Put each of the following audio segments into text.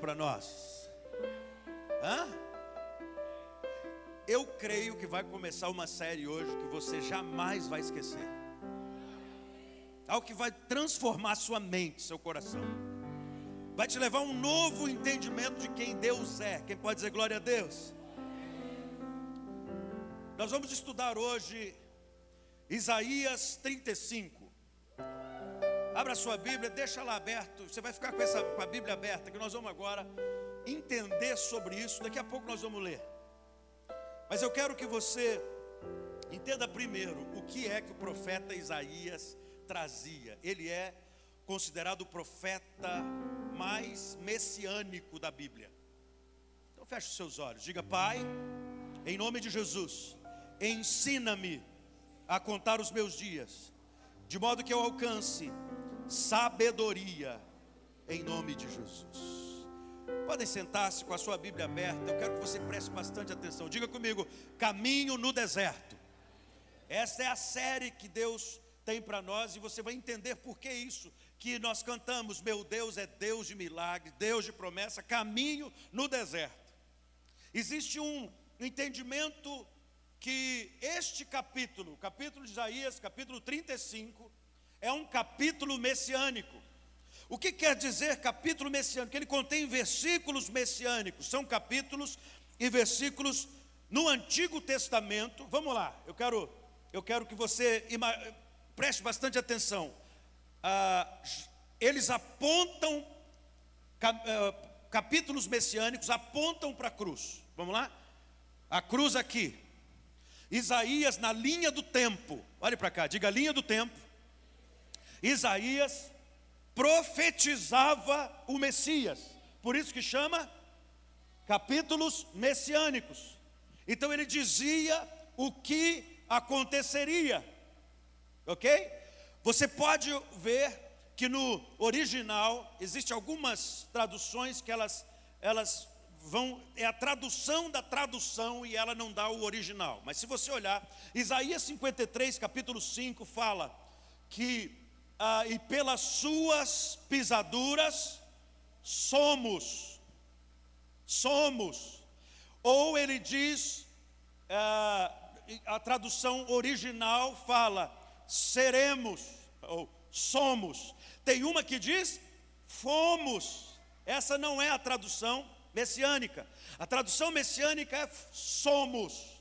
para nós? Hã? Eu creio que vai começar uma série hoje que você jamais vai esquecer. Algo que vai transformar sua mente, seu coração. Vai te levar a um novo entendimento de quem Deus é. Quem pode dizer glória a Deus? Nós vamos estudar hoje Isaías 35. Abra sua Bíblia, deixa lá aberto. Você vai ficar com, essa, com a Bíblia aberta, que nós vamos agora entender sobre isso. Daqui a pouco nós vamos ler. Mas eu quero que você entenda primeiro o que é que o profeta Isaías trazia. Ele é considerado o profeta mais messiânico da Bíblia. Então feche os seus olhos. Diga, Pai, em nome de Jesus, ensina-me a contar os meus dias, de modo que eu alcance sabedoria em nome de Jesus. Podem sentar-se com a sua Bíblia aberta. Eu quero que você preste bastante atenção. Diga comigo: caminho no deserto. Essa é a série que Deus tem para nós e você vai entender por que isso que nós cantamos. Meu Deus é Deus de milagre, Deus de promessa, caminho no deserto. Existe um entendimento que este capítulo, capítulo de Isaías, capítulo 35, é um capítulo messiânico. O que quer dizer capítulo messiânico? Ele contém versículos messiânicos, são capítulos e versículos no Antigo Testamento. Vamos lá, eu quero, eu quero que você preste bastante atenção. Ah, eles apontam, ah, capítulos messiânicos apontam para a cruz. Vamos lá? A cruz aqui. Isaías na linha do tempo. Olhe para cá, diga linha do tempo. Isaías profetizava o Messias. Por isso que chama capítulos messiânicos. Então ele dizia o que aconteceria. OK? Você pode ver que no original existe algumas traduções que elas elas vão é a tradução da tradução e ela não dá o original. Mas se você olhar, Isaías 53, capítulo 5 fala que ah, e pelas suas pisaduras somos, somos. Ou ele diz, ah, a tradução original fala, seremos, ou somos. Tem uma que diz, fomos. Essa não é a tradução messiânica. A tradução messiânica é somos.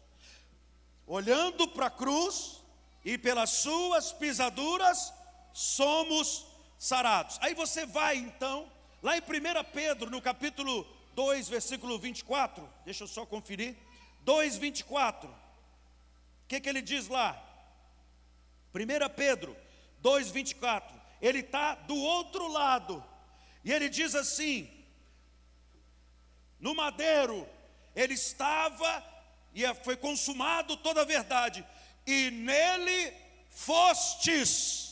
Olhando para a cruz e pelas suas pisaduras somos sarados. Aí você vai então, lá em 1 Pedro, no capítulo 2, versículo 24, deixa eu só conferir. 2, 24. O que, que ele diz lá? 1 Pedro 2, 24. Ele está do outro lado. E ele diz assim: no madeiro, ele estava e foi consumado toda a verdade, e nele fostes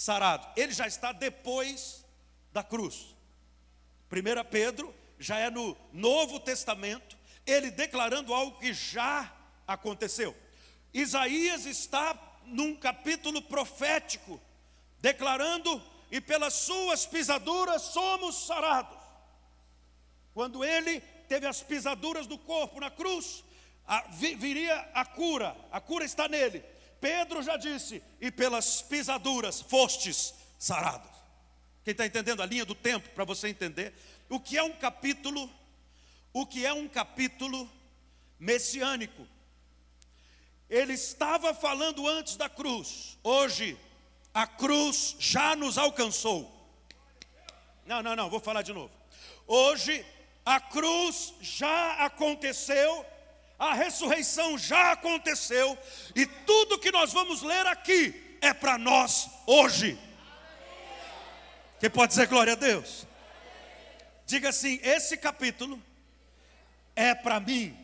sarado. Ele já está depois da cruz. 1 Pedro já é no Novo Testamento, ele declarando algo que já aconteceu. Isaías está num capítulo profético, declarando: e pelas suas pisaduras somos sarados. Quando ele teve as pisaduras do corpo na cruz, viria a cura, a cura está nele. Pedro já disse: e pelas pisaduras fostes sarados. Quem está entendendo a linha do tempo para você entender? O que é um capítulo? O que é um capítulo messiânico? Ele estava falando antes da cruz. Hoje, a cruz já nos alcançou. Não, não, não, vou falar de novo. Hoje, a cruz já aconteceu a ressurreição já aconteceu e tudo que nós vamos ler aqui é para nós hoje. Quem pode dizer glória a Deus? Diga assim: esse capítulo é para mim,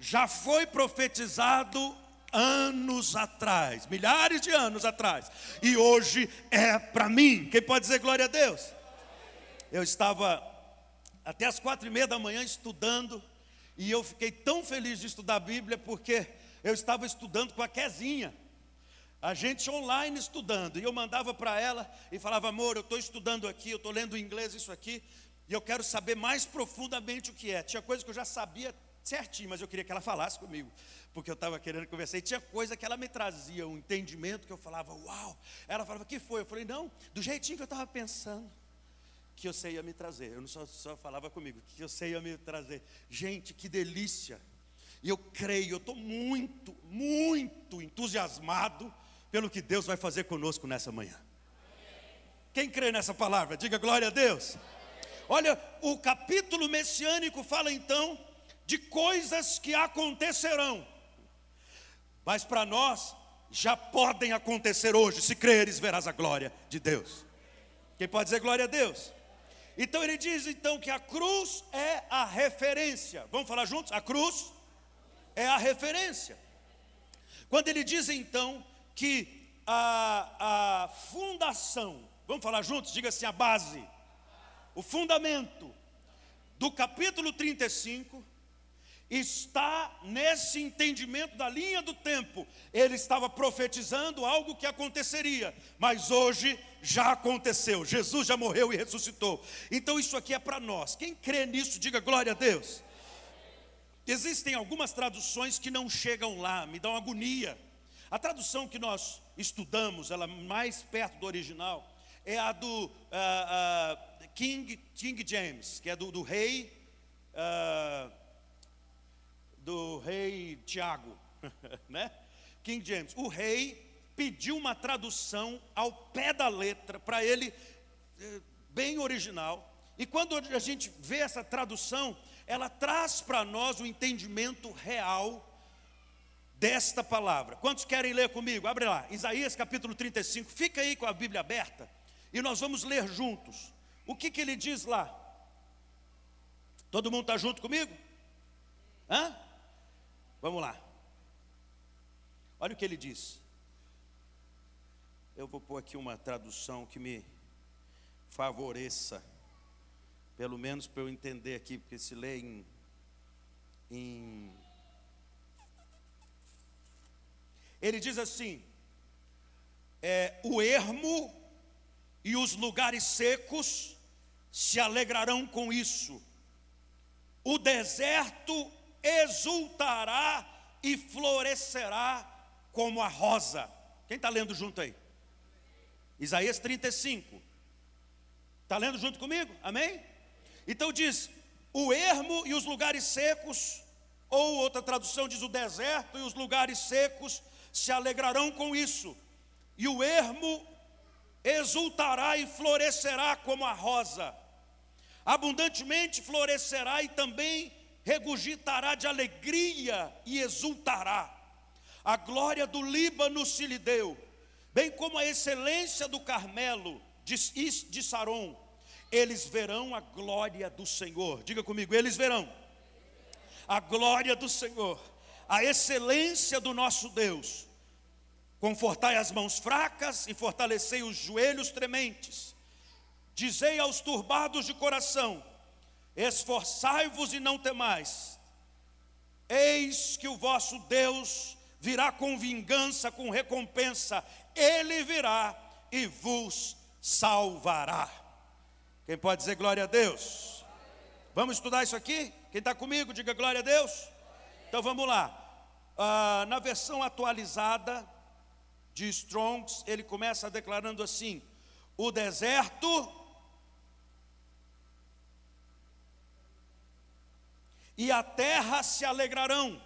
já foi profetizado anos atrás, milhares de anos atrás, e hoje é para mim. Quem pode dizer glória a Deus? Eu estava até as quatro e meia da manhã estudando e eu fiquei tão feliz de estudar a Bíblia porque eu estava estudando com a Quezinha. A gente online estudando. E eu mandava para ela e falava, amor, eu estou estudando aqui, eu estou lendo em inglês isso aqui, e eu quero saber mais profundamente o que é. Tinha coisa que eu já sabia certinho, mas eu queria que ela falasse comigo, porque eu estava querendo conversar. E tinha coisa que ela me trazia, um entendimento que eu falava, uau. Ela falava, que foi? Eu falei, não, do jeitinho que eu estava pensando, que você ia me trazer. Eu não só, só falava comigo, que você ia me trazer. Gente, que delícia. E eu creio, eu estou muito, muito entusiasmado pelo que Deus vai fazer conosco nessa manhã. Quem crê nessa palavra? Diga glória a Deus. Olha, o capítulo messiânico fala então de coisas que acontecerão, mas para nós já podem acontecer hoje, se creres, verás a glória de Deus. Quem pode dizer glória a Deus? Então ele diz então que a cruz é a referência. Vamos falar juntos? A cruz é a referência. Quando ele diz então que a, a fundação, vamos falar juntos? Diga assim: a base, o fundamento do capítulo 35 está nesse entendimento da linha do tempo. Ele estava profetizando algo que aconteceria, mas hoje já aconteceu. Jesus já morreu e ressuscitou. Então isso aqui é para nós. Quem crê nisso, diga glória a Deus. Existem algumas traduções que não chegam lá, me dão agonia. A tradução que nós estudamos, ela mais perto do original, é a do uh, uh, King, King James, que é do, do rei uh, do rei Tiago, né? King James. O rei pediu uma tradução ao pé da letra para ele eh, bem original. E quando a gente vê essa tradução, ela traz para nós o entendimento real desta palavra. Quantos querem ler comigo? Abre lá, Isaías capítulo 35. Fica aí com a Bíblia aberta e nós vamos ler juntos. O que, que ele diz lá? Todo mundo está junto comigo? Hã? Vamos lá. Olha o que ele diz. Eu vou pôr aqui uma tradução que me favoreça, pelo menos para eu entender aqui, porque se lê em, em Ele diz assim: é, o ermo e os lugares secos se alegrarão com isso, o deserto exultará e florescerá como a rosa. Quem está lendo junto aí? Isaías 35. Está lendo junto comigo? Amém? Então diz: o ermo e os lugares secos, ou outra tradução diz o deserto e os lugares secos se alegrarão com isso, e o ermo exultará e florescerá como a rosa, abundantemente florescerá e também regurgitará de alegria e exultará. A glória do Líbano se lhe deu, bem como a excelência do Carmelo, de, de Saron. Eles verão a glória do Senhor. Diga comigo, eles verão a glória do Senhor a excelência do nosso Deus. Confortai as mãos fracas e fortalecei os joelhos trementes. Dizei aos turbados de coração: Esforçai-vos e não temais. Eis que o vosso Deus virá com vingança, com recompensa. Ele virá e vos salvará. Quem pode dizer glória a Deus? Vamos estudar isso aqui? Quem está comigo, diga glória a Deus. Então vamos lá. Ah, na versão atualizada de Strongs, ele começa declarando assim: o deserto e a terra se alegrarão,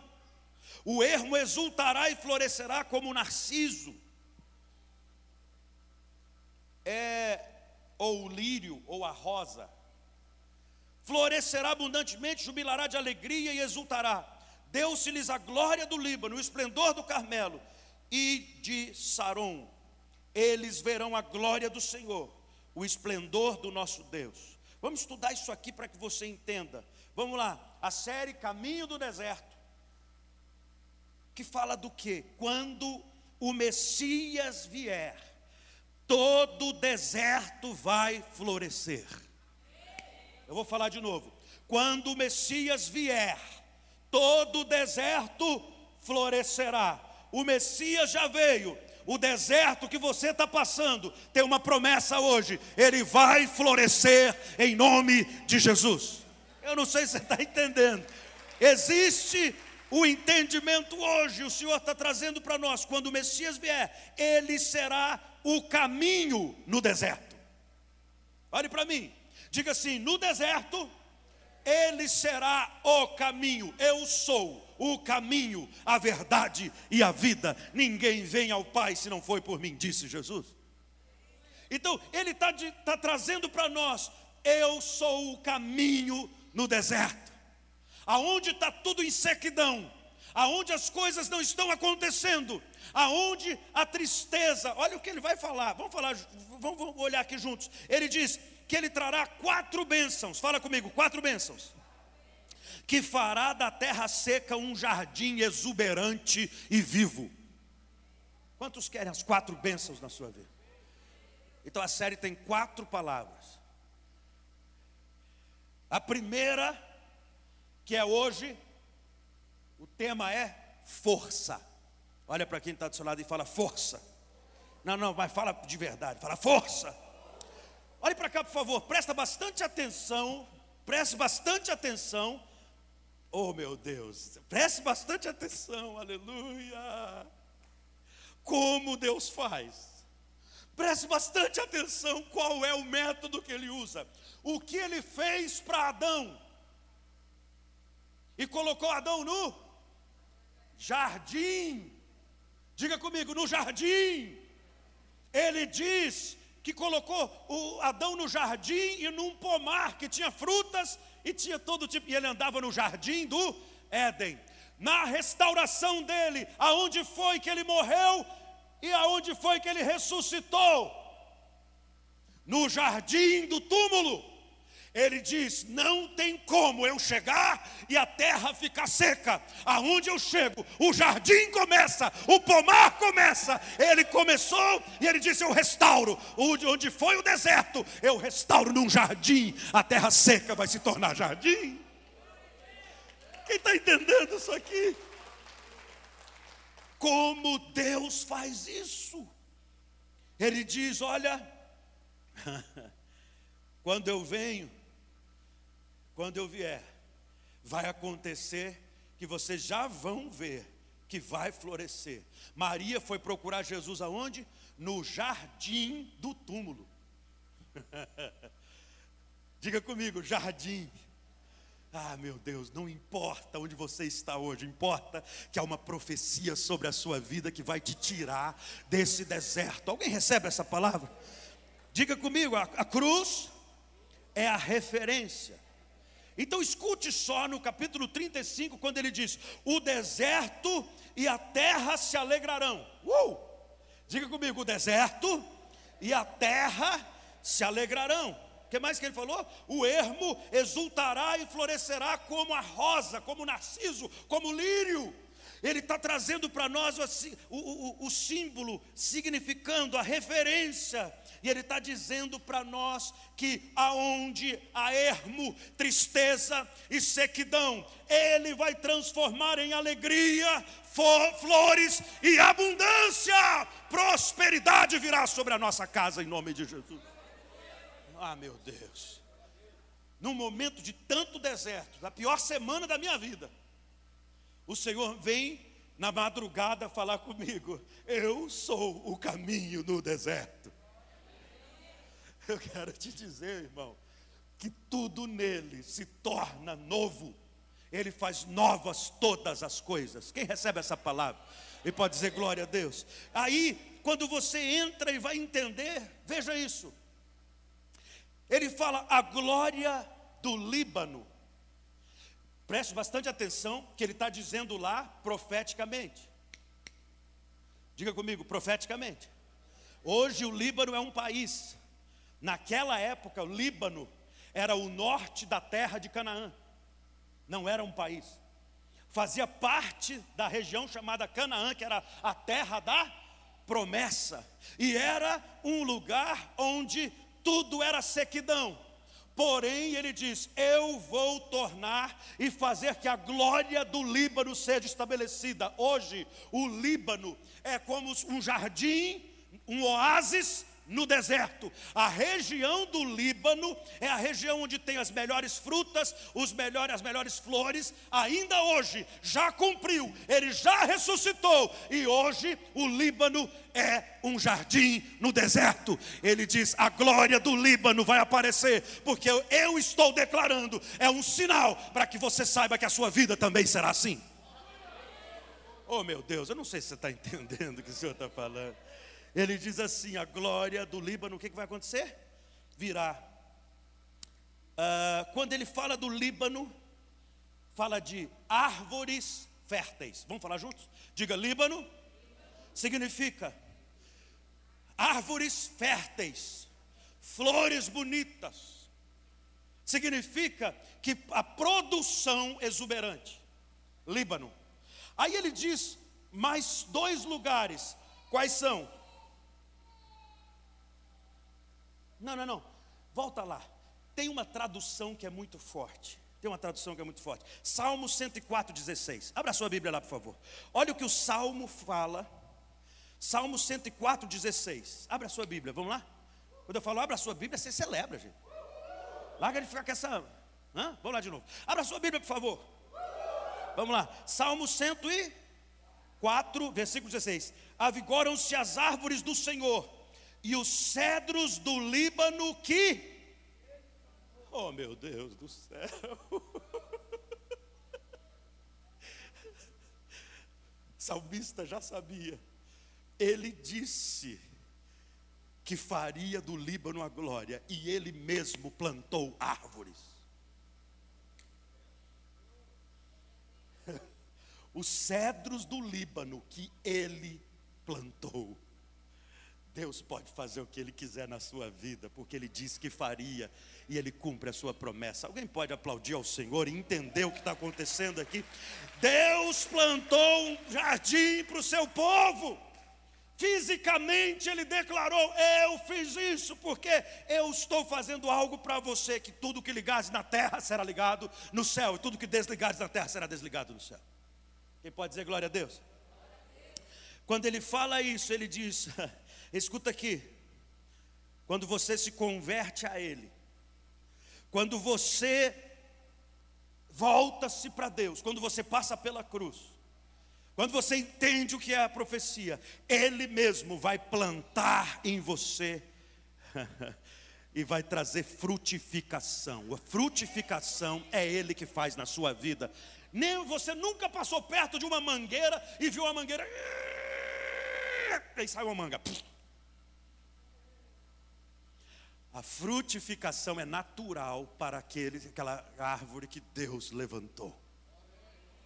o ermo exultará e florescerá como narciso, é, ou o lírio, ou a rosa, florescerá abundantemente, jubilará de alegria e exultará deu-se-lhes a glória do Líbano, o esplendor do Carmelo e de Saron. Eles verão a glória do Senhor, o esplendor do nosso Deus. Vamos estudar isso aqui para que você entenda. Vamos lá, a série Caminho do Deserto, que fala do que? Quando o Messias vier, todo deserto vai florescer. Eu vou falar de novo. Quando o Messias vier, todo o deserto florescerá. O Messias já veio, o deserto que você está passando tem uma promessa hoje: ele vai florescer em nome de Jesus. Eu não sei se você está entendendo. Existe o entendimento hoje, o Senhor está trazendo para nós, quando o Messias vier, ele será o caminho no deserto. Olhe para mim, diga assim: no deserto, ele será o caminho, eu sou o caminho, a verdade e a vida. Ninguém vem ao Pai se não foi por mim, disse Jesus. Então, Ele está tá trazendo para nós: eu sou o caminho no deserto, aonde está tudo em sequidão, aonde as coisas não estão acontecendo, aonde a tristeza, olha o que ele vai falar, vamos falar, vamos, vamos olhar aqui juntos. Ele diz que ele trará quatro bênçãos, fala comigo, quatro bênçãos que fará da terra seca um jardim exuberante e vivo. Quantos querem as quatro bênçãos na sua vida? Então a série tem quatro palavras. A primeira, que é hoje, o tema é força. Olha para quem está do seu lado e fala força. Não, não, mas fala de verdade, fala força. Olhe para cá, por favor, presta bastante atenção, preste bastante atenção Oh meu Deus, preste bastante atenção, aleluia. Como Deus faz. Preste bastante atenção qual é o método que ele usa. O que ele fez para Adão. E colocou Adão no jardim. Diga comigo, no jardim. Ele diz que colocou o Adão no jardim e num pomar que tinha frutas e tinha todo tipo, e ele andava no jardim do Éden. Na restauração dele, aonde foi que ele morreu e aonde foi que ele ressuscitou? No jardim do túmulo. Ele diz: Não tem como eu chegar e a terra ficar seca. Aonde eu chego, o jardim começa, o pomar começa. Ele começou e ele disse: Eu restauro. Onde foi o deserto, eu restauro num jardim. A terra seca vai se tornar jardim. Quem está entendendo isso aqui? Como Deus faz isso? Ele diz: Olha, quando eu venho, quando eu vier, vai acontecer que vocês já vão ver que vai florescer. Maria foi procurar Jesus aonde? No jardim do túmulo. Diga comigo, jardim. Ah, meu Deus, não importa onde você está hoje, importa que há uma profecia sobre a sua vida que vai te tirar desse deserto. Alguém recebe essa palavra? Diga comigo, a, a cruz é a referência então escute só no capítulo 35, quando ele diz: O deserto e a terra se alegrarão. Uh! Diga comigo: o deserto e a terra se alegrarão. O que mais que ele falou? O ermo exultará e florescerá como a rosa, como o narciso, como o lírio. Ele está trazendo para nós o, o, o, símbolo, significando a referência e Ele está dizendo para nós que aonde há ermo, tristeza e sequidão, Ele vai transformar em alegria, flores e abundância. Prosperidade virá sobre a nossa casa em nome de Jesus. Ah, meu Deus. Num momento de tanto deserto, da pior semana da minha vida, o Senhor vem na madrugada falar comigo. Eu sou o caminho no deserto. Eu quero te dizer, irmão, que tudo nele se torna novo. Ele faz novas todas as coisas. Quem recebe essa palavra? E pode dizer glória a Deus. Aí, quando você entra e vai entender, veja isso. Ele fala a glória do Líbano. Preste bastante atenção que ele está dizendo lá profeticamente. Diga comigo, profeticamente. Hoje o Líbano é um país Naquela época, o Líbano era o norte da terra de Canaã, não era um país. Fazia parte da região chamada Canaã, que era a terra da promessa, e era um lugar onde tudo era sequidão. Porém, ele diz: Eu vou tornar e fazer que a glória do Líbano seja estabelecida. Hoje, o Líbano é como um jardim, um oásis no deserto. A região do Líbano é a região onde tem as melhores frutas, os melhores, as melhores flores. Ainda hoje já cumpriu, ele já ressuscitou e hoje o Líbano é um jardim no deserto. Ele diz: "A glória do Líbano vai aparecer, porque eu, eu estou declarando, é um sinal para que você saiba que a sua vida também será assim." Oh meu Deus, eu não sei se você está entendendo o que o Senhor está falando. Ele diz assim: a glória do Líbano, o que, que vai acontecer? Virá. Uh, quando ele fala do Líbano, fala de árvores férteis. Vamos falar juntos? Diga Líbano, significa árvores férteis, flores bonitas. Significa que a produção exuberante. Líbano. Aí ele diz mais dois lugares. Quais são? Não, não, não. Volta lá. Tem uma tradução que é muito forte. Tem uma tradução que é muito forte. Salmo 104, 16. Abra sua Bíblia lá, por favor. Olha o que o Salmo fala. Salmo 104, 16. Abra sua Bíblia, vamos lá? Quando eu falo abra sua Bíblia, você celebra, gente. Larga de ficar com essa. Hã? Vamos lá de novo. Abra sua Bíblia, por favor. Vamos lá. Salmo 104, versículo 16. Avigoram-se as árvores do Senhor e os cedros do Líbano que. Oh meu Deus do céu! Salmista já sabia. Ele disse que faria do Líbano a glória, e ele mesmo plantou árvores. Os cedros do Líbano que ele plantou. Deus pode fazer o que Ele quiser na sua vida, porque Ele disse que faria e Ele cumpre a sua promessa. Alguém pode aplaudir ao Senhor e entender o que está acontecendo aqui? Deus plantou um jardim para o seu povo. Fisicamente ele declarou: Eu fiz isso porque eu estou fazendo algo para você. Que tudo que ligares na terra será ligado no céu, e tudo que desligares na terra será desligado no céu. Quem pode dizer glória a Deus? Quando ele fala isso, ele diz: Escuta aqui. Quando você se converte a Ele, quando você volta-se para Deus, quando você passa pela cruz, quando você entende o que é a profecia, Ele mesmo vai plantar em você e vai trazer frutificação. A frutificação é Ele que faz na sua vida. Nem você nunca passou perto de uma mangueira e viu a mangueira e sai uma manga. A frutificação é natural para aquele, aquela árvore que Deus levantou.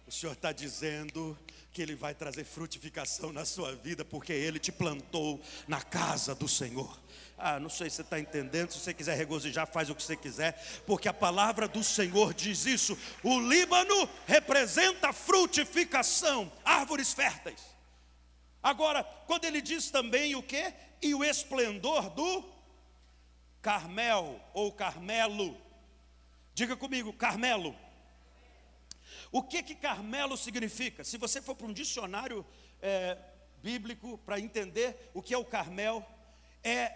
O Senhor está dizendo que Ele vai trazer frutificação na sua vida, porque Ele te plantou na casa do Senhor. Ah, não sei se você está entendendo. Se você quiser regozijar, faz o que você quiser, porque a palavra do Senhor diz isso. O Líbano representa frutificação, árvores férteis. Agora, quando ele diz também o que? E o esplendor do Carmel ou Carmelo. Diga comigo, Carmelo. O que que Carmelo significa? Se você for para um dicionário é, bíblico para entender o que é o Carmel, é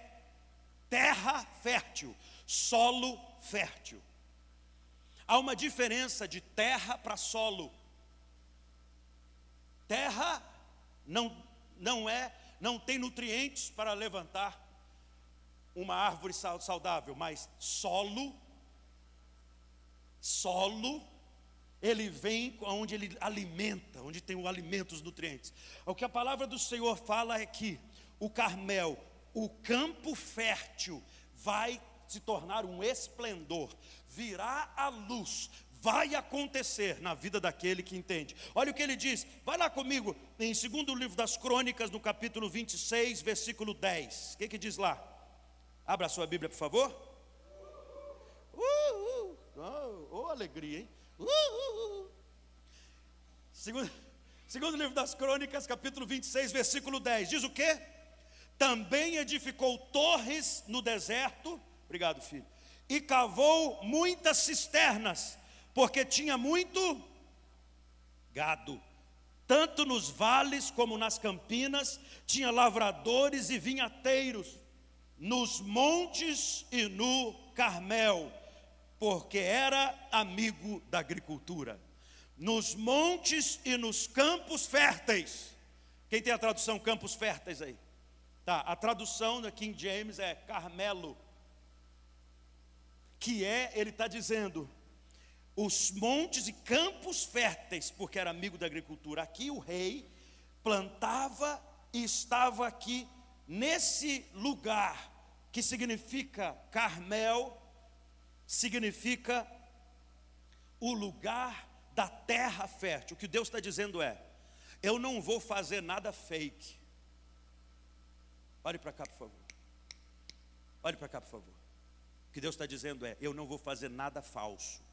terra fértil, solo fértil. Há uma diferença de terra para solo. Terra não, não é, não tem nutrientes para levantar uma árvore saudável, mas solo, solo, ele vem onde ele alimenta, onde tem o alimento, os nutrientes. O que a palavra do Senhor fala é que o Carmel, o campo fértil, vai se tornar um esplendor, virá a luz, vai acontecer na vida daquele que entende. Olha o que ele diz, vai lá comigo, em segundo livro das Crônicas, no capítulo 26, versículo 10. O que, que diz lá? Abra sua Bíblia, por favor. Uh, uh, oh, oh, alegria, hein? Uh, uh, uh. Segundo, segundo livro das Crônicas, capítulo 26, versículo 10. Diz o quê? Também edificou torres no deserto. Obrigado, filho. e cavou muitas cisternas, porque tinha muito gado. Tanto nos vales como nas campinas, tinha lavradores e vinhateiros, nos montes e no Carmel, porque era amigo da agricultura. Nos montes e nos campos férteis. Quem tem a tradução campos férteis aí? Tá, a tradução da King James é Carmelo. Que é, ele está dizendo, os montes e campos férteis, porque era amigo da agricultura. Aqui o rei plantava e estava aqui nesse lugar que significa Carmel, significa o lugar da terra fértil. O que Deus está dizendo é: eu não vou fazer nada fake. Olhe para cá, por favor. Olhe para cá, por favor. O que Deus está dizendo é: eu não vou fazer nada falso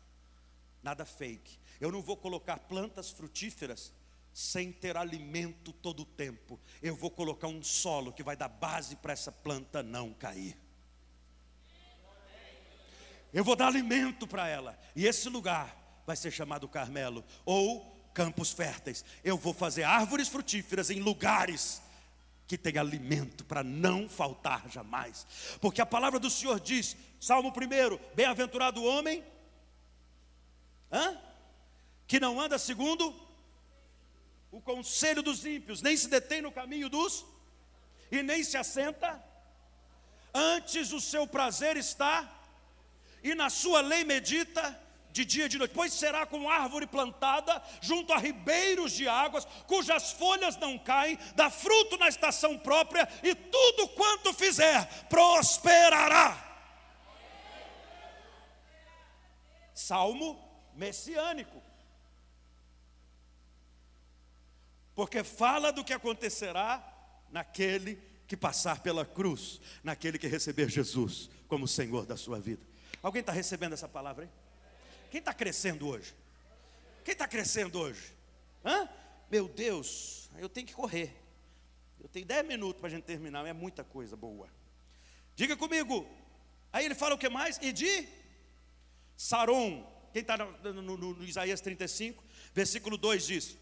nada fake. Eu não vou colocar plantas frutíferas sem ter alimento todo o tempo. Eu vou colocar um solo que vai dar base para essa planta não cair. Eu vou dar alimento para ela. E esse lugar vai ser chamado Carmelo ou campos férteis. Eu vou fazer árvores frutíferas em lugares que tem alimento para não faltar jamais. Porque a palavra do Senhor diz, Salmo 1, bem-aventurado o homem Hã? Que não anda segundo o conselho dos ímpios, nem se detém no caminho dos, e nem se assenta, antes o seu prazer está, e na sua lei medita de dia e de noite, pois será como árvore plantada junto a ribeiros de águas, cujas folhas não caem, dá fruto na estação própria, e tudo quanto fizer prosperará. Salmo messiânico. Porque fala do que acontecerá naquele que passar pela cruz, naquele que receber Jesus como Senhor da sua vida. Alguém está recebendo essa palavra aí? Quem está crescendo hoje? Quem está crescendo hoje? Hã? Meu Deus, eu tenho que correr. Eu tenho 10 minutos para a gente terminar, é muita coisa boa. Diga comigo. Aí ele fala o que mais? E de Saron, quem está no, no, no, Isaías 35, versículo 2 diz: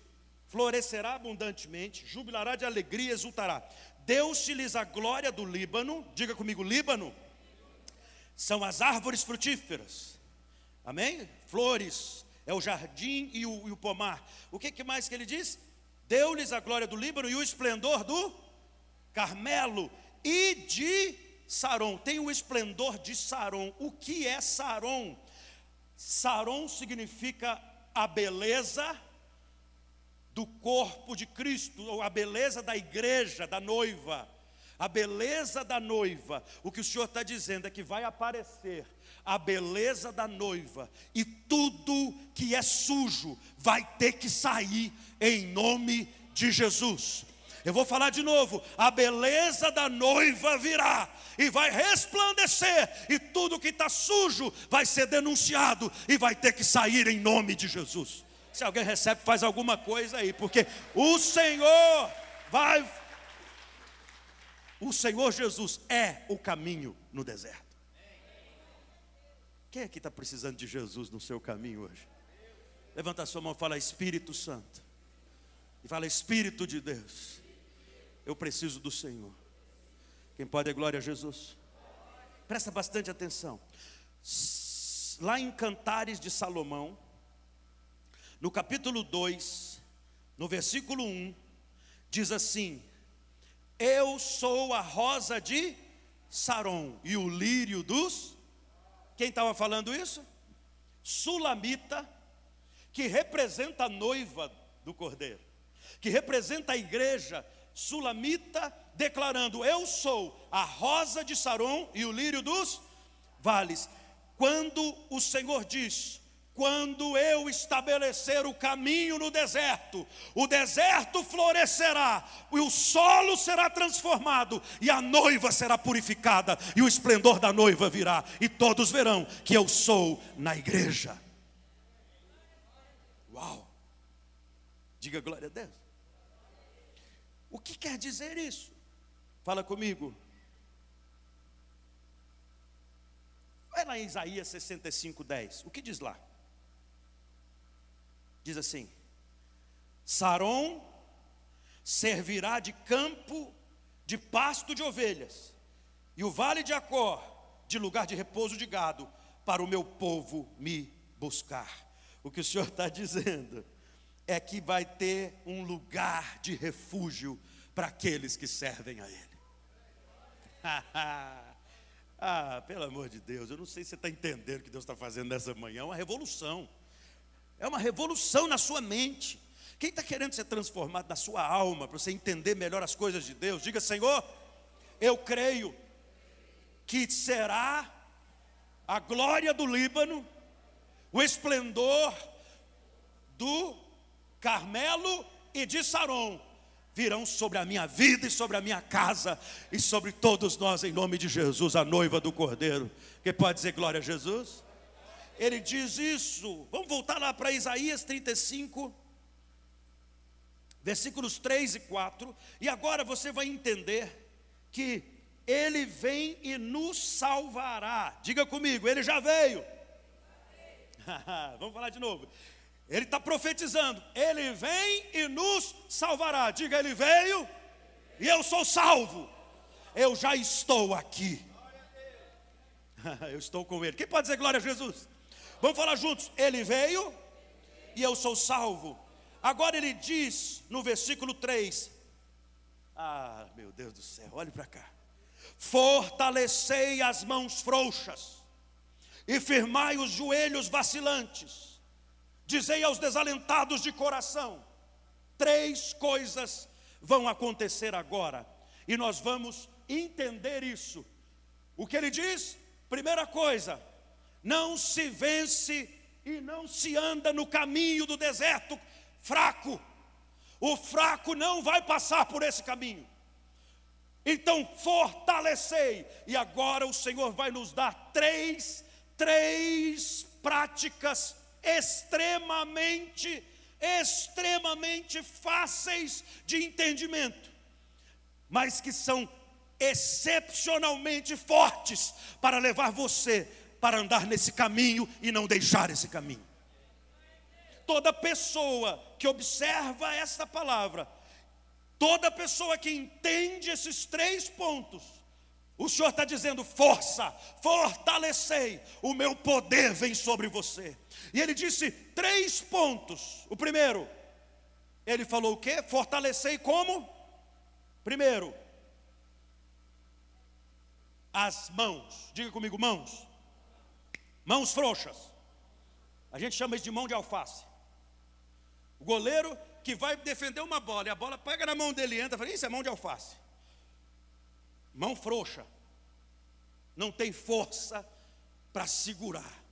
Florescerá abundantemente, jubilará de alegria, exultará. Deus-lhes a glória do Líbano, diga comigo, Líbano, são as árvores frutíferas, amém? Flores, é o jardim e o, e o pomar. O que, que mais que ele diz? Deu-lhes a glória do Líbano e o esplendor do Carmelo e de Saron. Tem o esplendor de Saron. O que é Saron? Saron significa a beleza do corpo de Cristo, ou a beleza da igreja, da noiva. A beleza da noiva, o que o Senhor está dizendo é que vai aparecer a beleza da noiva, e tudo que é sujo vai ter que sair em nome de Jesus. Eu vou falar de novo: a beleza da noiva virá e vai resplandecer, e tudo que está sujo vai ser denunciado e vai ter que sair em nome de Jesus. Se alguém recebe, faz alguma coisa aí, porque o Senhor vai. O Senhor Jesus é o caminho no deserto. Quem aqui está precisando de Jesus no seu caminho hoje? Levanta a sua mão e fala: Espírito Santo. E fala: Espírito de Deus eu preciso do Senhor. Quem pode é glória a Jesus. Presta bastante atenção. Lá em Cantares de Salomão, no capítulo 2, no versículo 1, diz assim: Eu sou a rosa de Saron e o lírio dos. Quem estava falando isso? Sulamita, que representa a noiva do cordeiro, que representa a igreja sulamita, declarando: Eu sou a rosa de Saron e o lírio dos vales. Quando o Senhor diz: quando eu estabelecer o caminho no deserto, o deserto florescerá, e o solo será transformado, e a noiva será purificada, e o esplendor da noiva virá, e todos verão que eu sou na igreja. Uau! Diga glória a Deus. O que quer dizer isso? Fala comigo. Vai lá em Isaías 65, 10. O que diz lá? Diz assim: Saron servirá de campo de pasto de ovelhas, e o vale de Acor de lugar de repouso de gado, para o meu povo me buscar. O que o Senhor está dizendo é que vai ter um lugar de refúgio para aqueles que servem a Ele. ah, pelo amor de Deus, eu não sei se você está entendendo o que Deus está fazendo nessa manhã, é uma revolução. É uma revolução na sua mente. Quem está querendo ser transformado na sua alma, para você entender melhor as coisas de Deus, diga: Senhor, eu creio que será a glória do Líbano, o esplendor do Carmelo e de Saron virão sobre a minha vida e sobre a minha casa e sobre todos nós, em nome de Jesus, a noiva do Cordeiro. Quem pode dizer glória a Jesus? Ele diz isso. Vamos voltar lá para Isaías 35, versículos 3 e 4. E agora você vai entender que ele vem e nos salvará. Diga comigo, ele já veio. Vamos falar de novo. Ele está profetizando, ele vem e nos salvará. Diga, ele veio e eu sou salvo. Eu já estou aqui. eu estou com ele. Quem pode dizer glória a Jesus? Vamos falar juntos. Ele veio e eu sou salvo. Agora ele diz no versículo 3. Ah, meu Deus do céu, olhe para cá. Fortalecei as mãos frouxas e firmai os joelhos vacilantes. Dizei aos desalentados de coração: três coisas vão acontecer agora, e nós vamos entender isso. O que ele diz? Primeira coisa, não se vence e não se anda no caminho do deserto fraco. O fraco não vai passar por esse caminho. Então, fortalecei. E agora o Senhor vai nos dar três, três práticas extremamente, extremamente fáceis de entendimento, mas que são excepcionalmente fortes para levar você para andar nesse caminho e não deixar esse caminho. Toda pessoa que observa esta palavra, toda pessoa que entende esses três pontos, o Senhor está dizendo: força, fortalecei, o meu poder vem sobre você. E ele disse três pontos. O primeiro, ele falou o que? Fortalecei como? Primeiro, as mãos. Diga comigo, mãos. Mãos frouxas. A gente chama isso de mão de alface. O goleiro que vai defender uma bola e a bola pega na mão dele e entra, fala: Isso é mão de alface. Mão frouxa. Não tem força para segurar.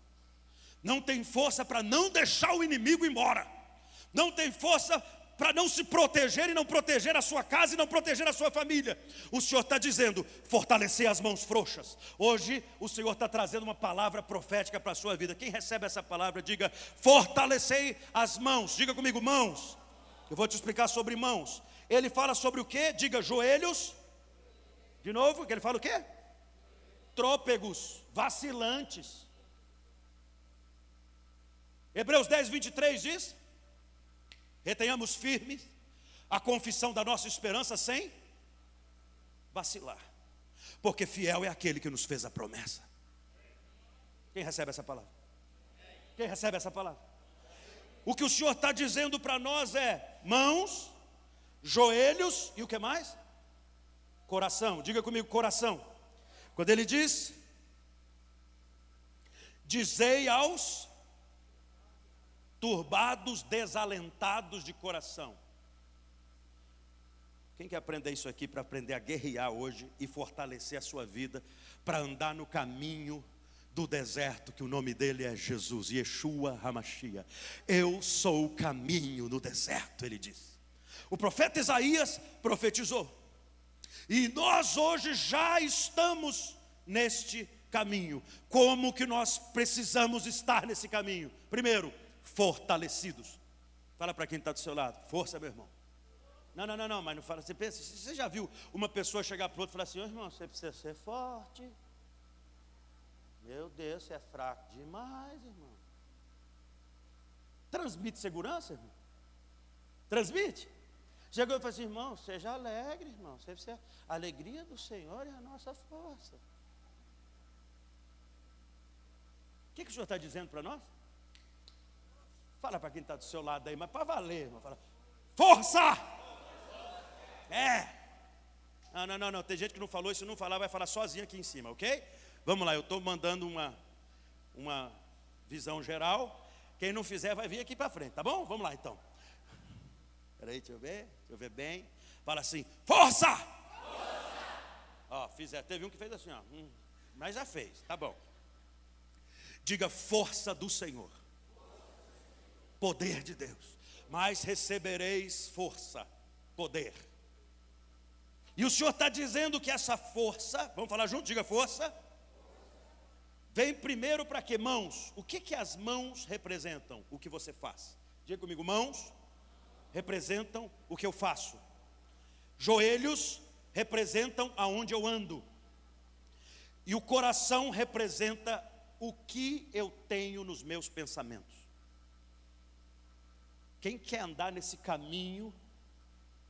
Não tem força para não deixar o inimigo embora. Não tem força para não se proteger e não proteger a sua casa e não proteger a sua família. O Senhor está dizendo: fortalecer as mãos frouxas. Hoje o Senhor está trazendo uma palavra profética para a sua vida. Quem recebe essa palavra, diga: fortalecei as mãos. Diga comigo, mãos. Eu vou te explicar sobre mãos. Ele fala sobre o que? Diga joelhos. De novo, que ele fala o que? Trópegos, vacilantes. Hebreus 10, 23 diz: Retenhamos firmes a confissão da nossa esperança sem vacilar, porque fiel é aquele que nos fez a promessa. Quem recebe essa palavra? Quem recebe essa palavra? O que o Senhor está dizendo para nós é mãos, joelhos e o que mais? Coração. Diga comigo, coração. Quando ele diz: Dizei aos turbados, desalentados de coração. Quem quer aprender isso aqui para aprender a guerrear hoje e fortalecer a sua vida para andar no caminho do deserto, que o nome dele é Jesus, Yeshua Hamashia. Eu sou o caminho no deserto, ele diz. O profeta Isaías profetizou. E nós hoje já estamos neste caminho. Como que nós precisamos estar nesse caminho? Primeiro, fortalecidos. Fala para quem está do seu lado, força, meu irmão. Não, não, não, não, mas não fala. Você pensa, você já viu uma pessoa chegar para o outro e falar assim: oh, irmão, você precisa ser forte. Meu Deus, você é fraco demais, irmão. Transmite segurança, irmão? Transmite? Chegou e falou assim, irmão, seja alegre, irmão. Seja, a alegria do Senhor é a nossa força. O que, que o Senhor está dizendo para nós? Fala para quem está do seu lado aí, mas para valer, irmão. Fala, força! É. Não, não, não, não. Tem gente que não falou, se não falar, vai falar sozinho aqui em cima, ok? Vamos lá, eu estou mandando uma, uma visão geral. Quem não fizer vai vir aqui para frente, tá bom? Vamos lá então. Peraí, deixa eu ver, deixa eu ver bem. Fala assim, força! força! Ó, fizer, teve um que fez assim, ó. Hum, mas já fez, tá bom. Diga força do Senhor. Poder de Deus. Mas recebereis força, poder. E o Senhor está dizendo que essa força, vamos falar junto, diga força. Vem primeiro para que mãos? O que que as mãos representam? O que você faz? Diga comigo, mãos representam o que eu faço. Joelhos representam aonde eu ando. E o coração representa o que eu tenho nos meus pensamentos. Quem quer andar nesse caminho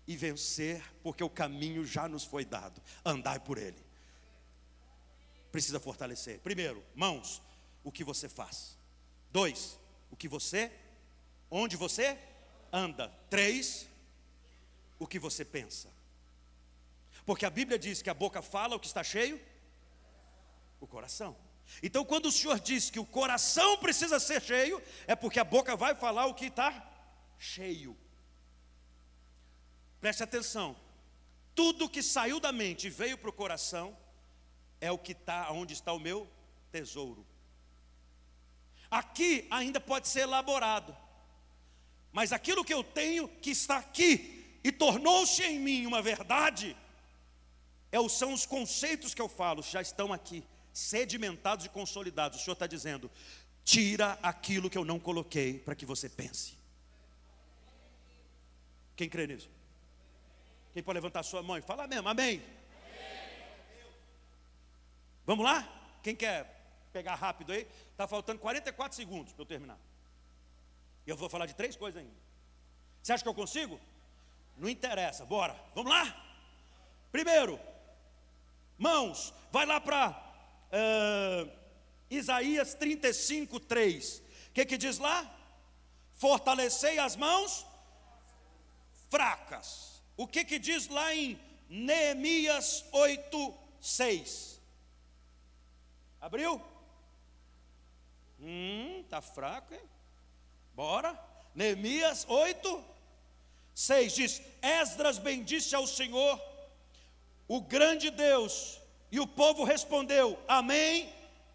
e vencer, porque o caminho já nos foi dado, andai por ele. Precisa fortalecer. Primeiro, mãos, o que você faz. Dois, o que você, onde você anda. Três, o que você pensa. Porque a Bíblia diz que a boca fala o que está cheio, o coração. Então, quando o Senhor diz que o coração precisa ser cheio, é porque a boca vai falar o que está cheio. Preste atenção. Tudo que saiu da mente e veio para o coração é o que está, onde está o meu tesouro. Aqui ainda pode ser elaborado, mas aquilo que eu tenho que está aqui e tornou-se em mim uma verdade, é, são os conceitos que eu falo, já estão aqui sedimentados e consolidados. O Senhor está dizendo: tira aquilo que eu não coloquei para que você pense. Quem crê nisso? Quem pode levantar sua mão e falar mesmo, amém. Vamos lá? Quem quer pegar rápido aí? Está faltando 44 segundos para eu terminar. Eu vou falar de três coisas ainda. Você acha que eu consigo? Não interessa, bora. Vamos lá? Primeiro, mãos, vai lá para uh, Isaías 35, 3. O que, que diz lá? Fortalecei as mãos fracas. O que, que diz lá em Neemias 8, 6? Abriu? Hum, tá fraco, hein? Bora. Neemias 8, 6 diz: Esdras bendisse ao Senhor, o grande Deus, e o povo respondeu: Amém,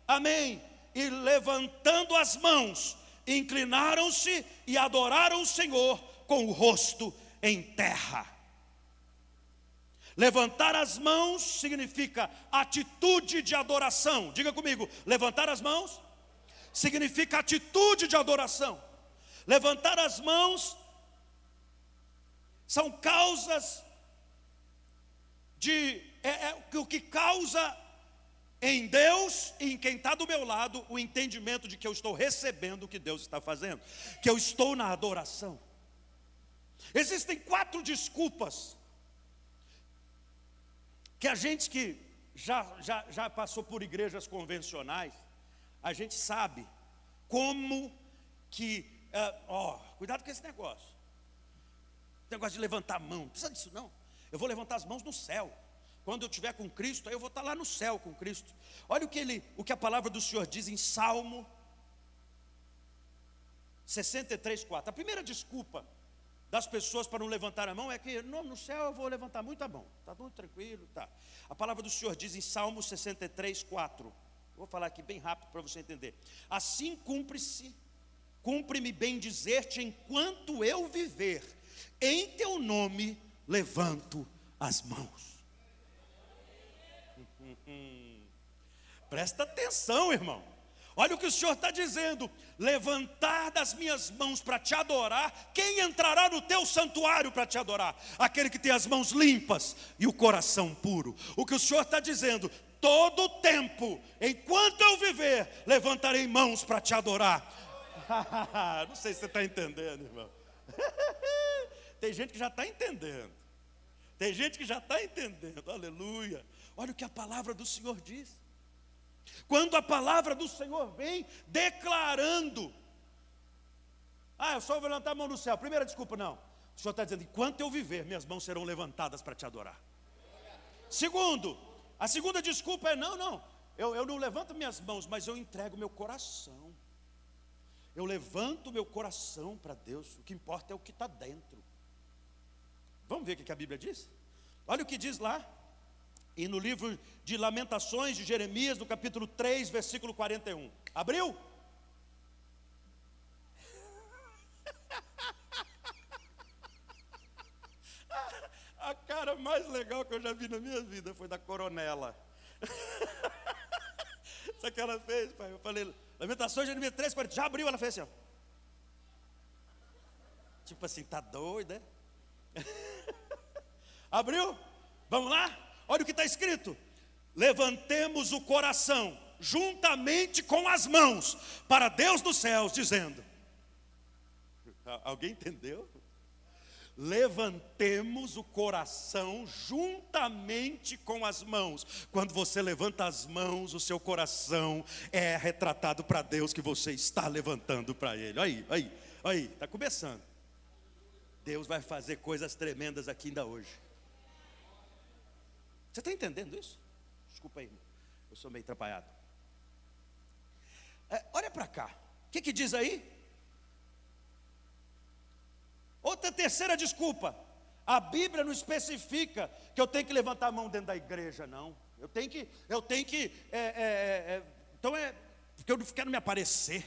Amém. E levantando as mãos, inclinaram-se e adoraram o Senhor com o rosto em terra. Levantar as mãos significa atitude de adoração. Diga comigo, levantar as mãos significa atitude de adoração. Levantar as mãos são causas de é, é o que causa em Deus e em quem está do meu lado o entendimento de que eu estou recebendo o que Deus está fazendo, que eu estou na adoração. Existem quatro desculpas que a gente que já, já, já passou por igrejas convencionais, a gente sabe como que, uh, ó, cuidado com esse negócio. Negócio de levantar a mão, não precisa disso não. Eu vou levantar as mãos no céu. Quando eu estiver com Cristo, aí eu vou estar lá no céu com Cristo. Olha o que, ele, o que a palavra do Senhor diz em Salmo 63, 4. A primeira desculpa das pessoas para não levantar a mão é que no, no céu eu vou levantar muito a mão. Está muito tranquilo, tá. A palavra do Senhor diz em Salmo 63, 4. Vou falar aqui bem rápido para você entender. Assim cumpre-se, cumpre-me bem dizer-te enquanto eu viver, em teu nome levanto as mãos. Presta atenção, irmão. Olha o que o Senhor está dizendo: levantar das minhas mãos para te adorar, quem entrará no teu santuário para te adorar? Aquele que tem as mãos limpas e o coração puro. O que o Senhor está dizendo: todo tempo, enquanto eu viver, levantarei mãos para te adorar. Não sei se você está entendendo, irmão. Tem gente que já está entendendo. Tem gente que já está entendendo. Aleluia. Olha o que a palavra do Senhor diz. Quando a palavra do Senhor vem declarando, ah, eu só vou levantar a mão no céu. Primeira desculpa, não. O Senhor está dizendo: enquanto eu viver, minhas mãos serão levantadas para te adorar. Segundo, a segunda desculpa é: não, não, eu, eu não levanto minhas mãos, mas eu entrego meu coração. Eu levanto meu coração para Deus, o que importa é o que está dentro. Vamos ver o que a Bíblia diz? Olha o que diz lá, e no livro de Lamentações de Jeremias, no capítulo 3, versículo 41. Abriu? A cara mais legal que eu já vi na minha vida foi da coronela. Sabe o que ela fez, pai? Eu falei, Lamentações de Jeremias 3, 40. Já abriu, ela fez assim, ó. Tipo assim, tá doida, é? Abriu? Vamos lá? Olha o que está escrito: levantemos o coração juntamente com as mãos para Deus dos céus, dizendo: Alguém entendeu? Levantemos o coração juntamente com as mãos. Quando você levanta as mãos, o seu coração é retratado para Deus que você está levantando para Ele. Aí, aí, aí, está começando. Deus vai fazer coisas tremendas aqui ainda hoje. Você está entendendo isso? Desculpa aí, eu sou meio atrapalhado. É, olha para cá, o que, que diz aí? Outra terceira desculpa. A Bíblia não especifica que eu tenho que levantar a mão dentro da igreja, não. Eu tenho que, eu tenho que, é, é, é, então é, porque eu não quero me aparecer.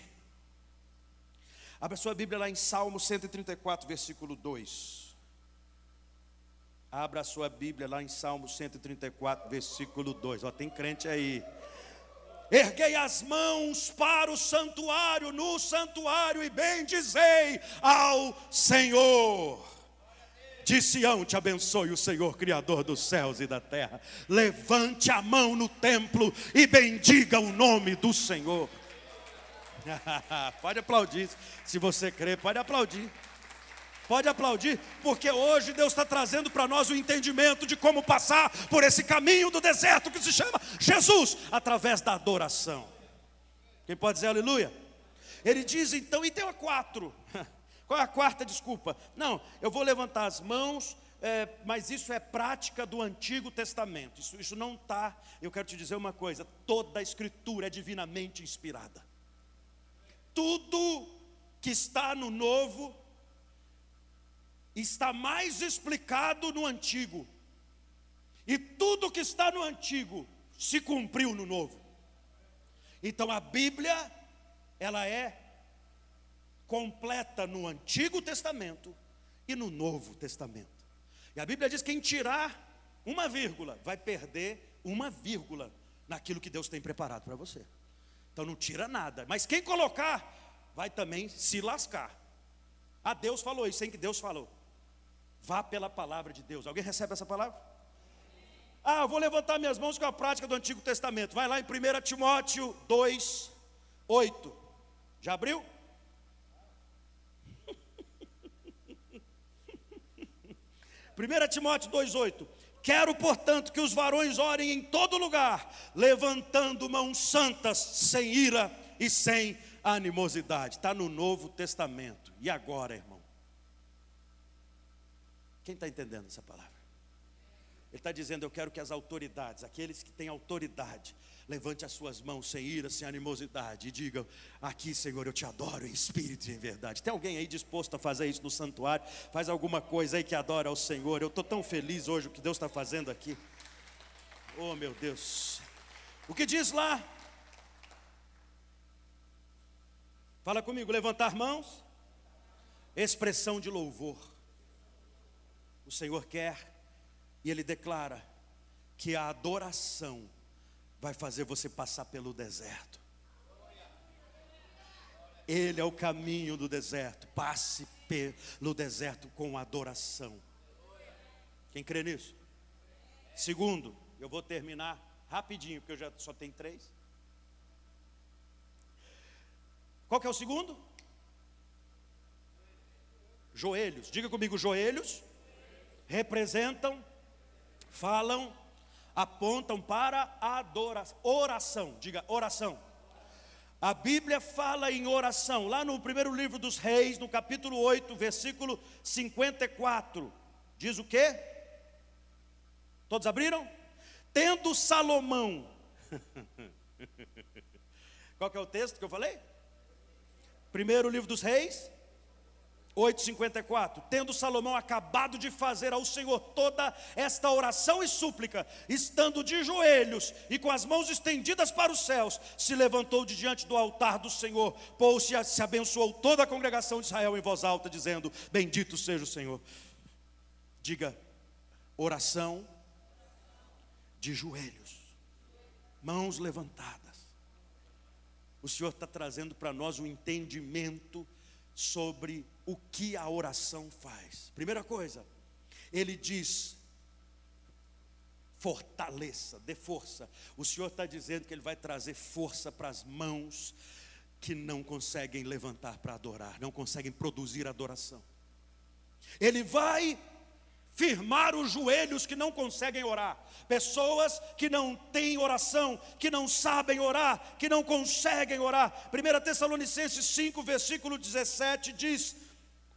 Abra sua Bíblia lá em Salmo 134, versículo 2. Abra a sua Bíblia lá em Salmo 134, versículo 2. Ó, tem crente aí. Erguei as mãos para o santuário, no santuário, e bendizei ao Senhor. De Sião te abençoe o Senhor, Criador dos céus e da terra. Levante a mão no templo e bendiga o nome do Senhor. pode aplaudir, se você crê, pode aplaudir. Pode aplaudir, porque hoje Deus está trazendo para nós o entendimento de como passar por esse caminho do deserto que se chama Jesus, através da adoração. Quem pode dizer aleluia? Ele diz então, e tem a quatro. Qual é a quarta desculpa? Não, eu vou levantar as mãos, é, mas isso é prática do Antigo Testamento. Isso, isso não está. Eu quero te dizer uma coisa: toda a Escritura é divinamente inspirada. Tudo que está no Novo está mais explicado no antigo. E tudo que está no antigo se cumpriu no novo. Então a Bíblia, ela é completa no Antigo Testamento e no Novo Testamento. E a Bíblia diz que quem tirar uma vírgula vai perder uma vírgula naquilo que Deus tem preparado para você. Então não tira nada, mas quem colocar vai também se lascar. Ah, Deus falou isso, sem que Deus falou. Vá pela palavra de Deus. Alguém recebe essa palavra? Ah, vou levantar minhas mãos com a prática do Antigo Testamento. Vai lá em 1 Timóteo 2, 8. Já abriu? Primeira Timóteo 2,8 Quero, portanto, que os varões orem em todo lugar, levantando mãos santas, sem ira e sem animosidade. Está no Novo Testamento. E agora, irmão? Quem está entendendo essa palavra? Ele está dizendo: Eu quero que as autoridades, aqueles que têm autoridade, levante as suas mãos sem ira, sem animosidade e digam: Aqui, Senhor, eu te adoro em espírito e em verdade. Tem alguém aí disposto a fazer isso no santuário? Faz alguma coisa aí que adora ao Senhor. Eu estou tão feliz hoje o que Deus está fazendo aqui. Oh, meu Deus. O que diz lá? Fala comigo: levantar mãos, expressão de louvor o Senhor quer, e Ele declara que a adoração vai fazer você passar pelo deserto. Ele é o caminho do deserto. Passe pelo deserto com adoração. Quem crê nisso? Segundo, eu vou terminar rapidinho, porque eu já só tenho três. Qual que é o segundo? Joelhos. Diga comigo, joelhos representam, falam, apontam para a adoração, oração. Diga oração. A Bíblia fala em oração, lá no primeiro livro dos Reis, no capítulo 8, versículo 54. Diz o quê? Todos abriram? Tendo Salomão. Qual que é o texto que eu falei? Primeiro livro dos Reis, 8,54. Tendo Salomão acabado de fazer ao Senhor toda esta oração e súplica, estando de joelhos e com as mãos estendidas para os céus, se levantou de diante do altar do Senhor, pôs-se e se abençoou toda a congregação de Israel em voz alta, dizendo: Bendito seja o Senhor. Diga, oração de joelhos, mãos levantadas. O Senhor está trazendo para nós um entendimento sobre o que a oração faz. Primeira coisa, ele diz: fortaleça, dê força. O Senhor está dizendo que Ele vai trazer força para as mãos que não conseguem levantar para adorar, não conseguem produzir adoração. Ele vai firmar os joelhos que não conseguem orar, pessoas que não têm oração, que não sabem orar, que não conseguem orar. 1 Tessalonicenses 5, versículo 17 diz: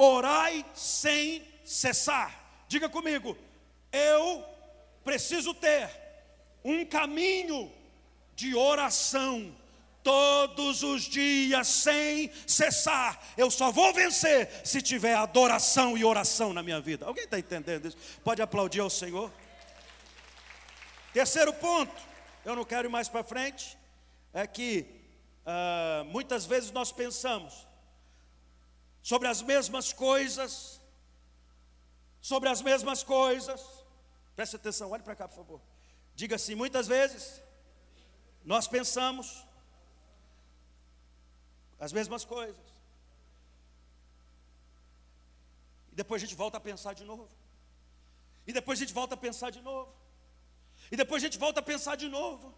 Orai sem cessar. Diga comigo, eu preciso ter um caminho de oração todos os dias, sem cessar. Eu só vou vencer se tiver adoração e oração na minha vida. Alguém está entendendo isso? Pode aplaudir ao Senhor. Terceiro ponto, eu não quero ir mais para frente, é que uh, muitas vezes nós pensamos sobre as mesmas coisas, sobre as mesmas coisas. Preste atenção, olhe para cá, por favor. Diga assim: muitas vezes nós pensamos as mesmas coisas. E depois a gente volta a pensar de novo. E depois a gente volta a pensar de novo. E depois a gente volta a pensar de novo.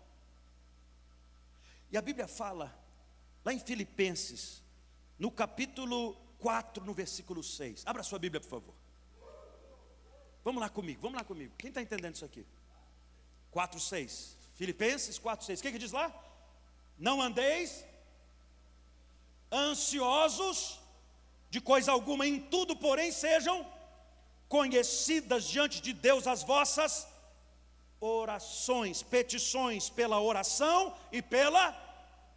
E a Bíblia fala, lá em Filipenses, no capítulo 4, no versículo 6. Abra sua Bíblia, por favor. Vamos lá comigo, vamos lá comigo. Quem está entendendo isso aqui? 4, 6. Filipenses 4, 6. O que, que diz lá? Não andeis ansiosos de coisa alguma, em tudo, porém, sejam conhecidas diante de Deus as vossas orações, petições pela oração e pela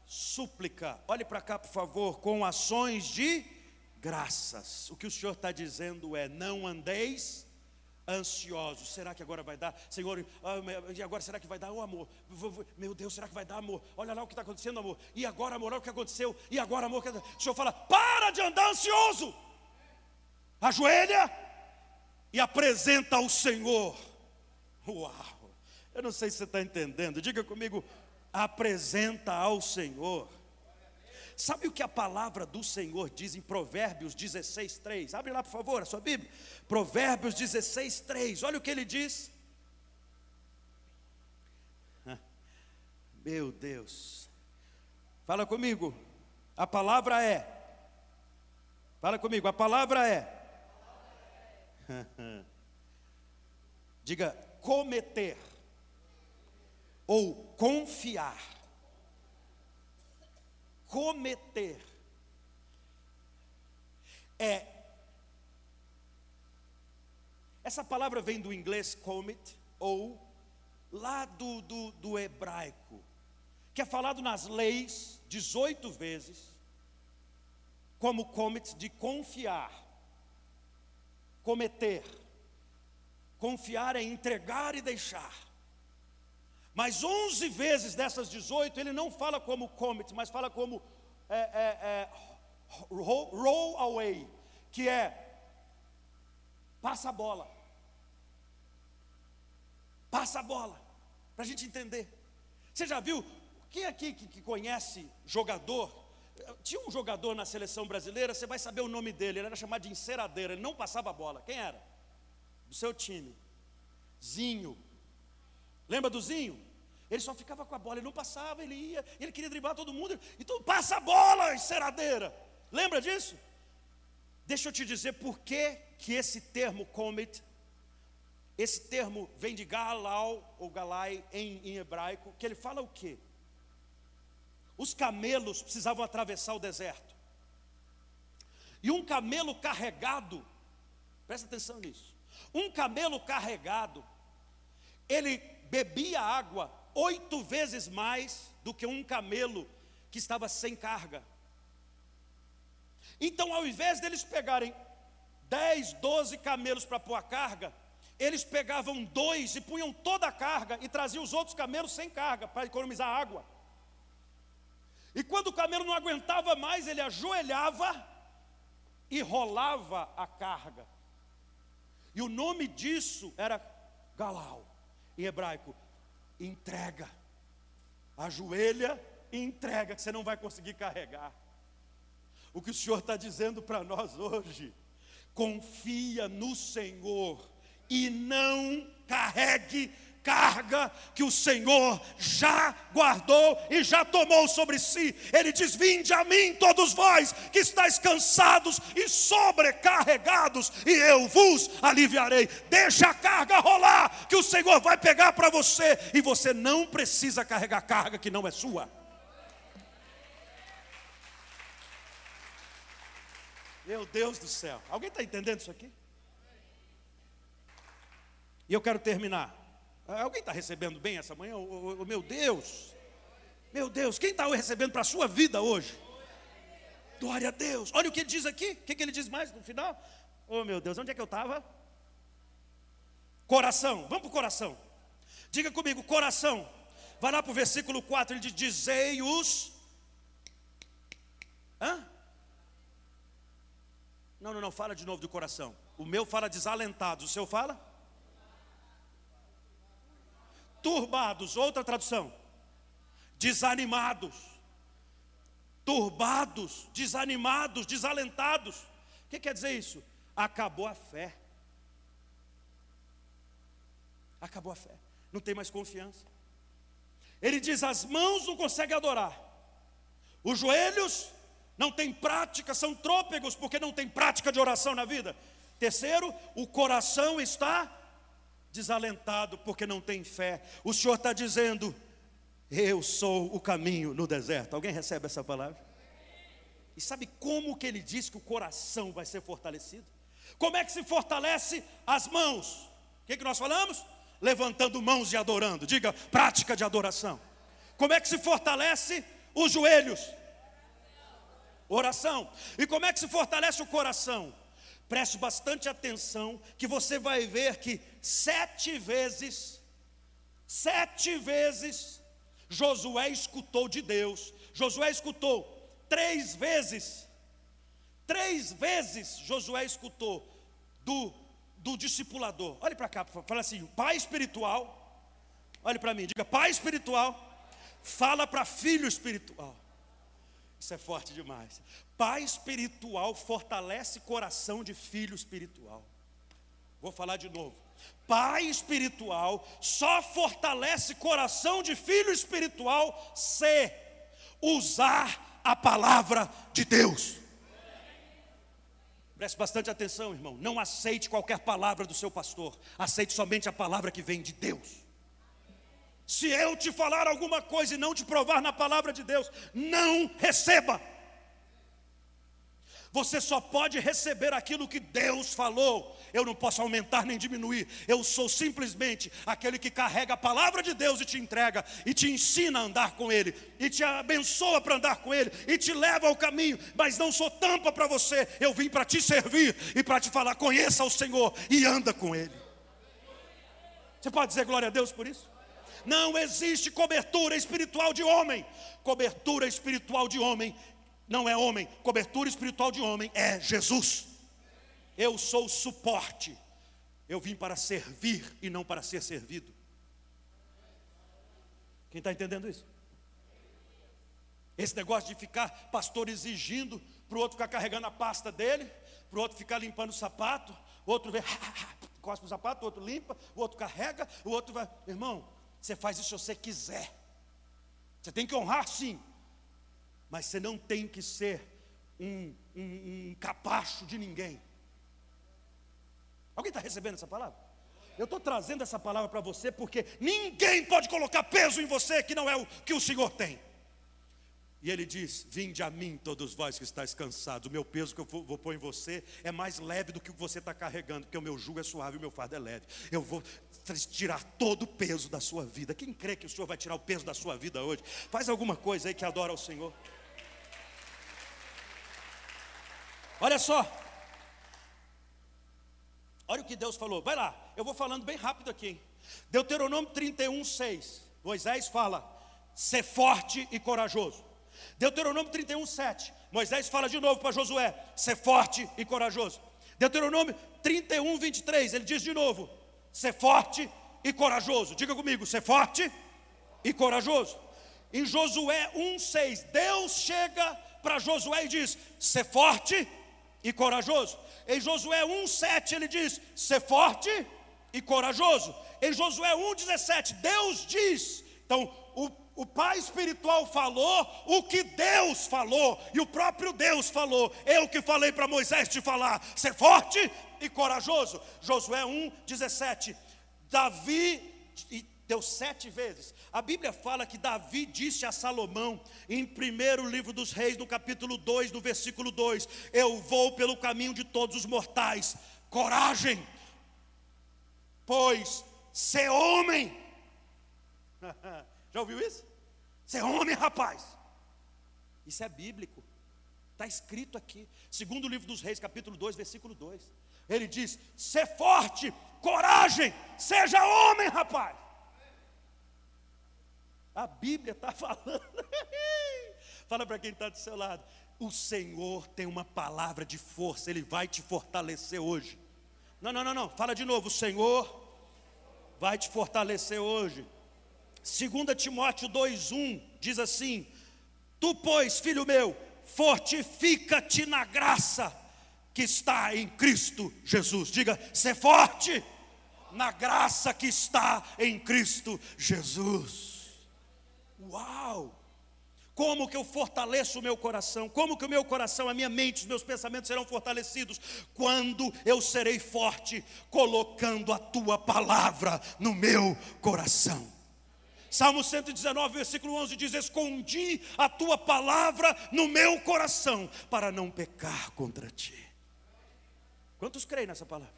súplica. Olhe para cá, por favor, com ações de graças. O que o Senhor está dizendo é: não andeis ansiosos. Será que agora vai dar? Senhor, ah, e agora será que vai dar oh, amor? Meu Deus, será que vai dar amor? Olha lá o que está acontecendo, amor. E agora, amor, olha o que aconteceu. E agora, amor, o Senhor fala: para de andar ansioso. Ajoelha e apresenta ao Senhor. Uau! Eu não sei se você está entendendo. Diga comigo: apresenta ao Senhor. Sabe o que a palavra do Senhor diz em Provérbios 16, 3? Abre lá, por favor, a sua Bíblia. Provérbios 16, 3. Olha o que ele diz. Meu Deus. Fala comigo. A palavra é. Fala comigo. A palavra é. Diga cometer ou confiar cometer. É. Essa palavra vem do inglês commit, ou lá do, do, do hebraico, que é falado nas leis 18 vezes, como commit de confiar, cometer. Confiar é entregar e deixar. Mas 11 vezes dessas 18 ele não fala como commit, mas fala como é, é, é, roll, roll away, que é passa a bola. Passa a bola, para a gente entender. Você já viu? Quem aqui que, que conhece jogador? Tinha um jogador na seleção brasileira, você vai saber o nome dele, ele era chamado de enceradeira, ele não passava a bola. Quem era? Do seu time. Zinho. Lembra do Zinho? Ele só ficava com a bola, ele não passava, ele ia, ele queria driblar todo mundo. Então passa a bola, enceradeira. Lembra disso? Deixa eu te dizer por que, que esse termo comet, esse termo vem de galau ou galai em, em hebraico, que ele fala o quê? Os camelos precisavam atravessar o deserto. E um camelo carregado, presta atenção nisso. Um camelo carregado, ele bebia água oito vezes mais do que um camelo que estava sem carga. Então, ao invés deles pegarem 10, 12 camelos para pôr a carga, eles pegavam dois e punham toda a carga e traziam os outros camelos sem carga para economizar água. E quando o camelo não aguentava mais, ele ajoelhava e rolava a carga. E o nome disso era galau, em hebraico, entrega. Ajoelha e entrega, que você não vai conseguir carregar. O que o Senhor está dizendo para nós hoje, confia no Senhor e não carregue carga que o Senhor já guardou e já tomou sobre si. Ele diz: Vinde a mim, todos vós que estáis cansados e sobrecarregados, e eu vos aliviarei. Deixa a carga rolar, que o Senhor vai pegar para você, e você não precisa carregar carga que não é sua. Meu Deus do céu, alguém está entendendo isso aqui? E eu quero terminar. Ah, alguém está recebendo bem essa manhã? Oh, oh, meu Deus, meu Deus, quem está recebendo para a sua vida hoje? Glória a Deus. Olha o que ele diz aqui. O que, que ele diz mais no final? Oh meu Deus, onde é que eu estava? Coração, vamos para o coração. Diga comigo, coração. Vai lá para o versículo 4, ele diz: Dizei os. Hã? Não, não, não, fala de novo do coração. O meu fala desalentado, o seu fala? Turbados, outra tradução, desanimados, turbados, desanimados, desalentados. O que quer dizer isso? Acabou a fé. Acabou a fé, não tem mais confiança. Ele diz: as mãos não conseguem adorar, os joelhos não têm prática, são trôpegos, porque não tem prática de oração na vida. Terceiro, o coração está desalentado porque não tem fé. O Senhor está dizendo: Eu sou o caminho no deserto. Alguém recebe essa palavra? E sabe como que ele diz que o coração vai ser fortalecido? Como é que se fortalece as mãos? O que, que nós falamos? Levantando mãos e adorando. Diga, prática de adoração. Como é que se fortalece os joelhos? Oração. E como é que se fortalece o coração? Preste bastante atenção, que você vai ver que sete vezes, sete vezes, Josué escutou de Deus. Josué escutou três vezes, três vezes Josué escutou do, do discipulador. Olhe para cá, fala assim: pai espiritual. Olhe para mim, diga pai espiritual. Fala para filho espiritual. Isso é forte demais. Pai espiritual fortalece coração de filho espiritual. Vou falar de novo. Pai espiritual só fortalece coração de filho espiritual se usar a palavra de Deus. Preste bastante atenção, irmão. Não aceite qualquer palavra do seu pastor. Aceite somente a palavra que vem de Deus. Se eu te falar alguma coisa e não te provar na palavra de Deus, não receba. Você só pode receber aquilo que Deus falou. Eu não posso aumentar nem diminuir. Eu sou simplesmente aquele que carrega a palavra de Deus e te entrega, e te ensina a andar com Ele, e te abençoa para andar com Ele, e te leva ao caminho. Mas não sou tampa para você. Eu vim para te servir e para te falar: conheça o Senhor e anda com Ele. Você pode dizer glória a Deus por isso? Não existe cobertura espiritual de homem. Cobertura espiritual de homem não é homem. Cobertura espiritual de homem é Jesus. Eu sou o suporte. Eu vim para servir e não para ser servido. Quem está entendendo isso? Esse negócio de ficar pastor exigindo para o outro ficar carregando a pasta dele, para o outro ficar limpando o sapato, outro vê, cospe o sapato, o outro limpa, o outro carrega, o outro vai. Irmão, você faz isso se você quiser. Você tem que honrar sim, mas você não tem que ser um, um, um capacho de ninguém. Alguém está recebendo essa palavra? Eu estou trazendo essa palavra para você porque ninguém pode colocar peso em você que não é o que o Senhor tem. E ele diz: Vinde a mim, todos vós que estáis cansados. O meu peso que eu vou pôr em você é mais leve do que o que você está carregando, porque o meu jugo é suave e o meu fardo é leve. Eu vou tirar todo o peso da sua vida. Quem crê que o Senhor vai tirar o peso da sua vida hoje? Faz alguma coisa aí que adora ao Senhor. Olha só. Olha o que Deus falou. Vai lá, eu vou falando bem rápido aqui. Deuteronômio 31, 6. Moisés fala: ser forte e corajoso. Deuteronômio 31, 7. Moisés fala de novo para Josué: ser forte e corajoso. Deuteronômio 31, 23. Ele diz de novo: ser forte e corajoso. Diga comigo: ser forte e corajoso. Em Josué 1, 6, Deus chega para Josué e diz: ser forte e corajoso. Em Josué 1, 7, ele diz: ser forte e corajoso. Em Josué 1, 17, Deus diz. Então, o o pai espiritual falou o que Deus falou, e o próprio Deus falou. Eu que falei para Moisés te falar, ser forte e corajoso. Josué 1, 17. Davi, deu sete vezes. A Bíblia fala que Davi disse a Salomão, em primeiro livro dos reis, no capítulo 2, no versículo 2: Eu vou pelo caminho de todos os mortais, coragem, pois ser homem. Já ouviu isso? Você é homem, rapaz. Isso é bíblico. Está escrito aqui. Segundo o livro dos Reis, capítulo 2, versículo 2. Ele diz: Ser forte, coragem, seja homem, rapaz. A Bíblia está falando. Fala para quem está do seu lado. O Senhor tem uma palavra de força, Ele vai te fortalecer hoje. Não, não, não, não. Fala de novo. O Senhor vai te fortalecer hoje. 2 Timóteo 2,1 diz assim: Tu, pois, filho meu, fortifica-te na graça que está em Cristo Jesus. Diga, ser forte na graça que está em Cristo Jesus. Uau! Como que eu fortaleço o meu coração? Como que o meu coração, a minha mente, os meus pensamentos serão fortalecidos? Quando eu serei forte, colocando a tua palavra no meu coração. Salmo 119, versículo 11 diz: Escondi a tua palavra no meu coração, para não pecar contra ti. Quantos creem nessa palavra?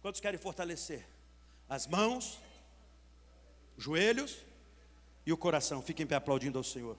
Quantos querem fortalecer? As mãos, os joelhos e o coração. Fiquem pé aplaudindo ao Senhor.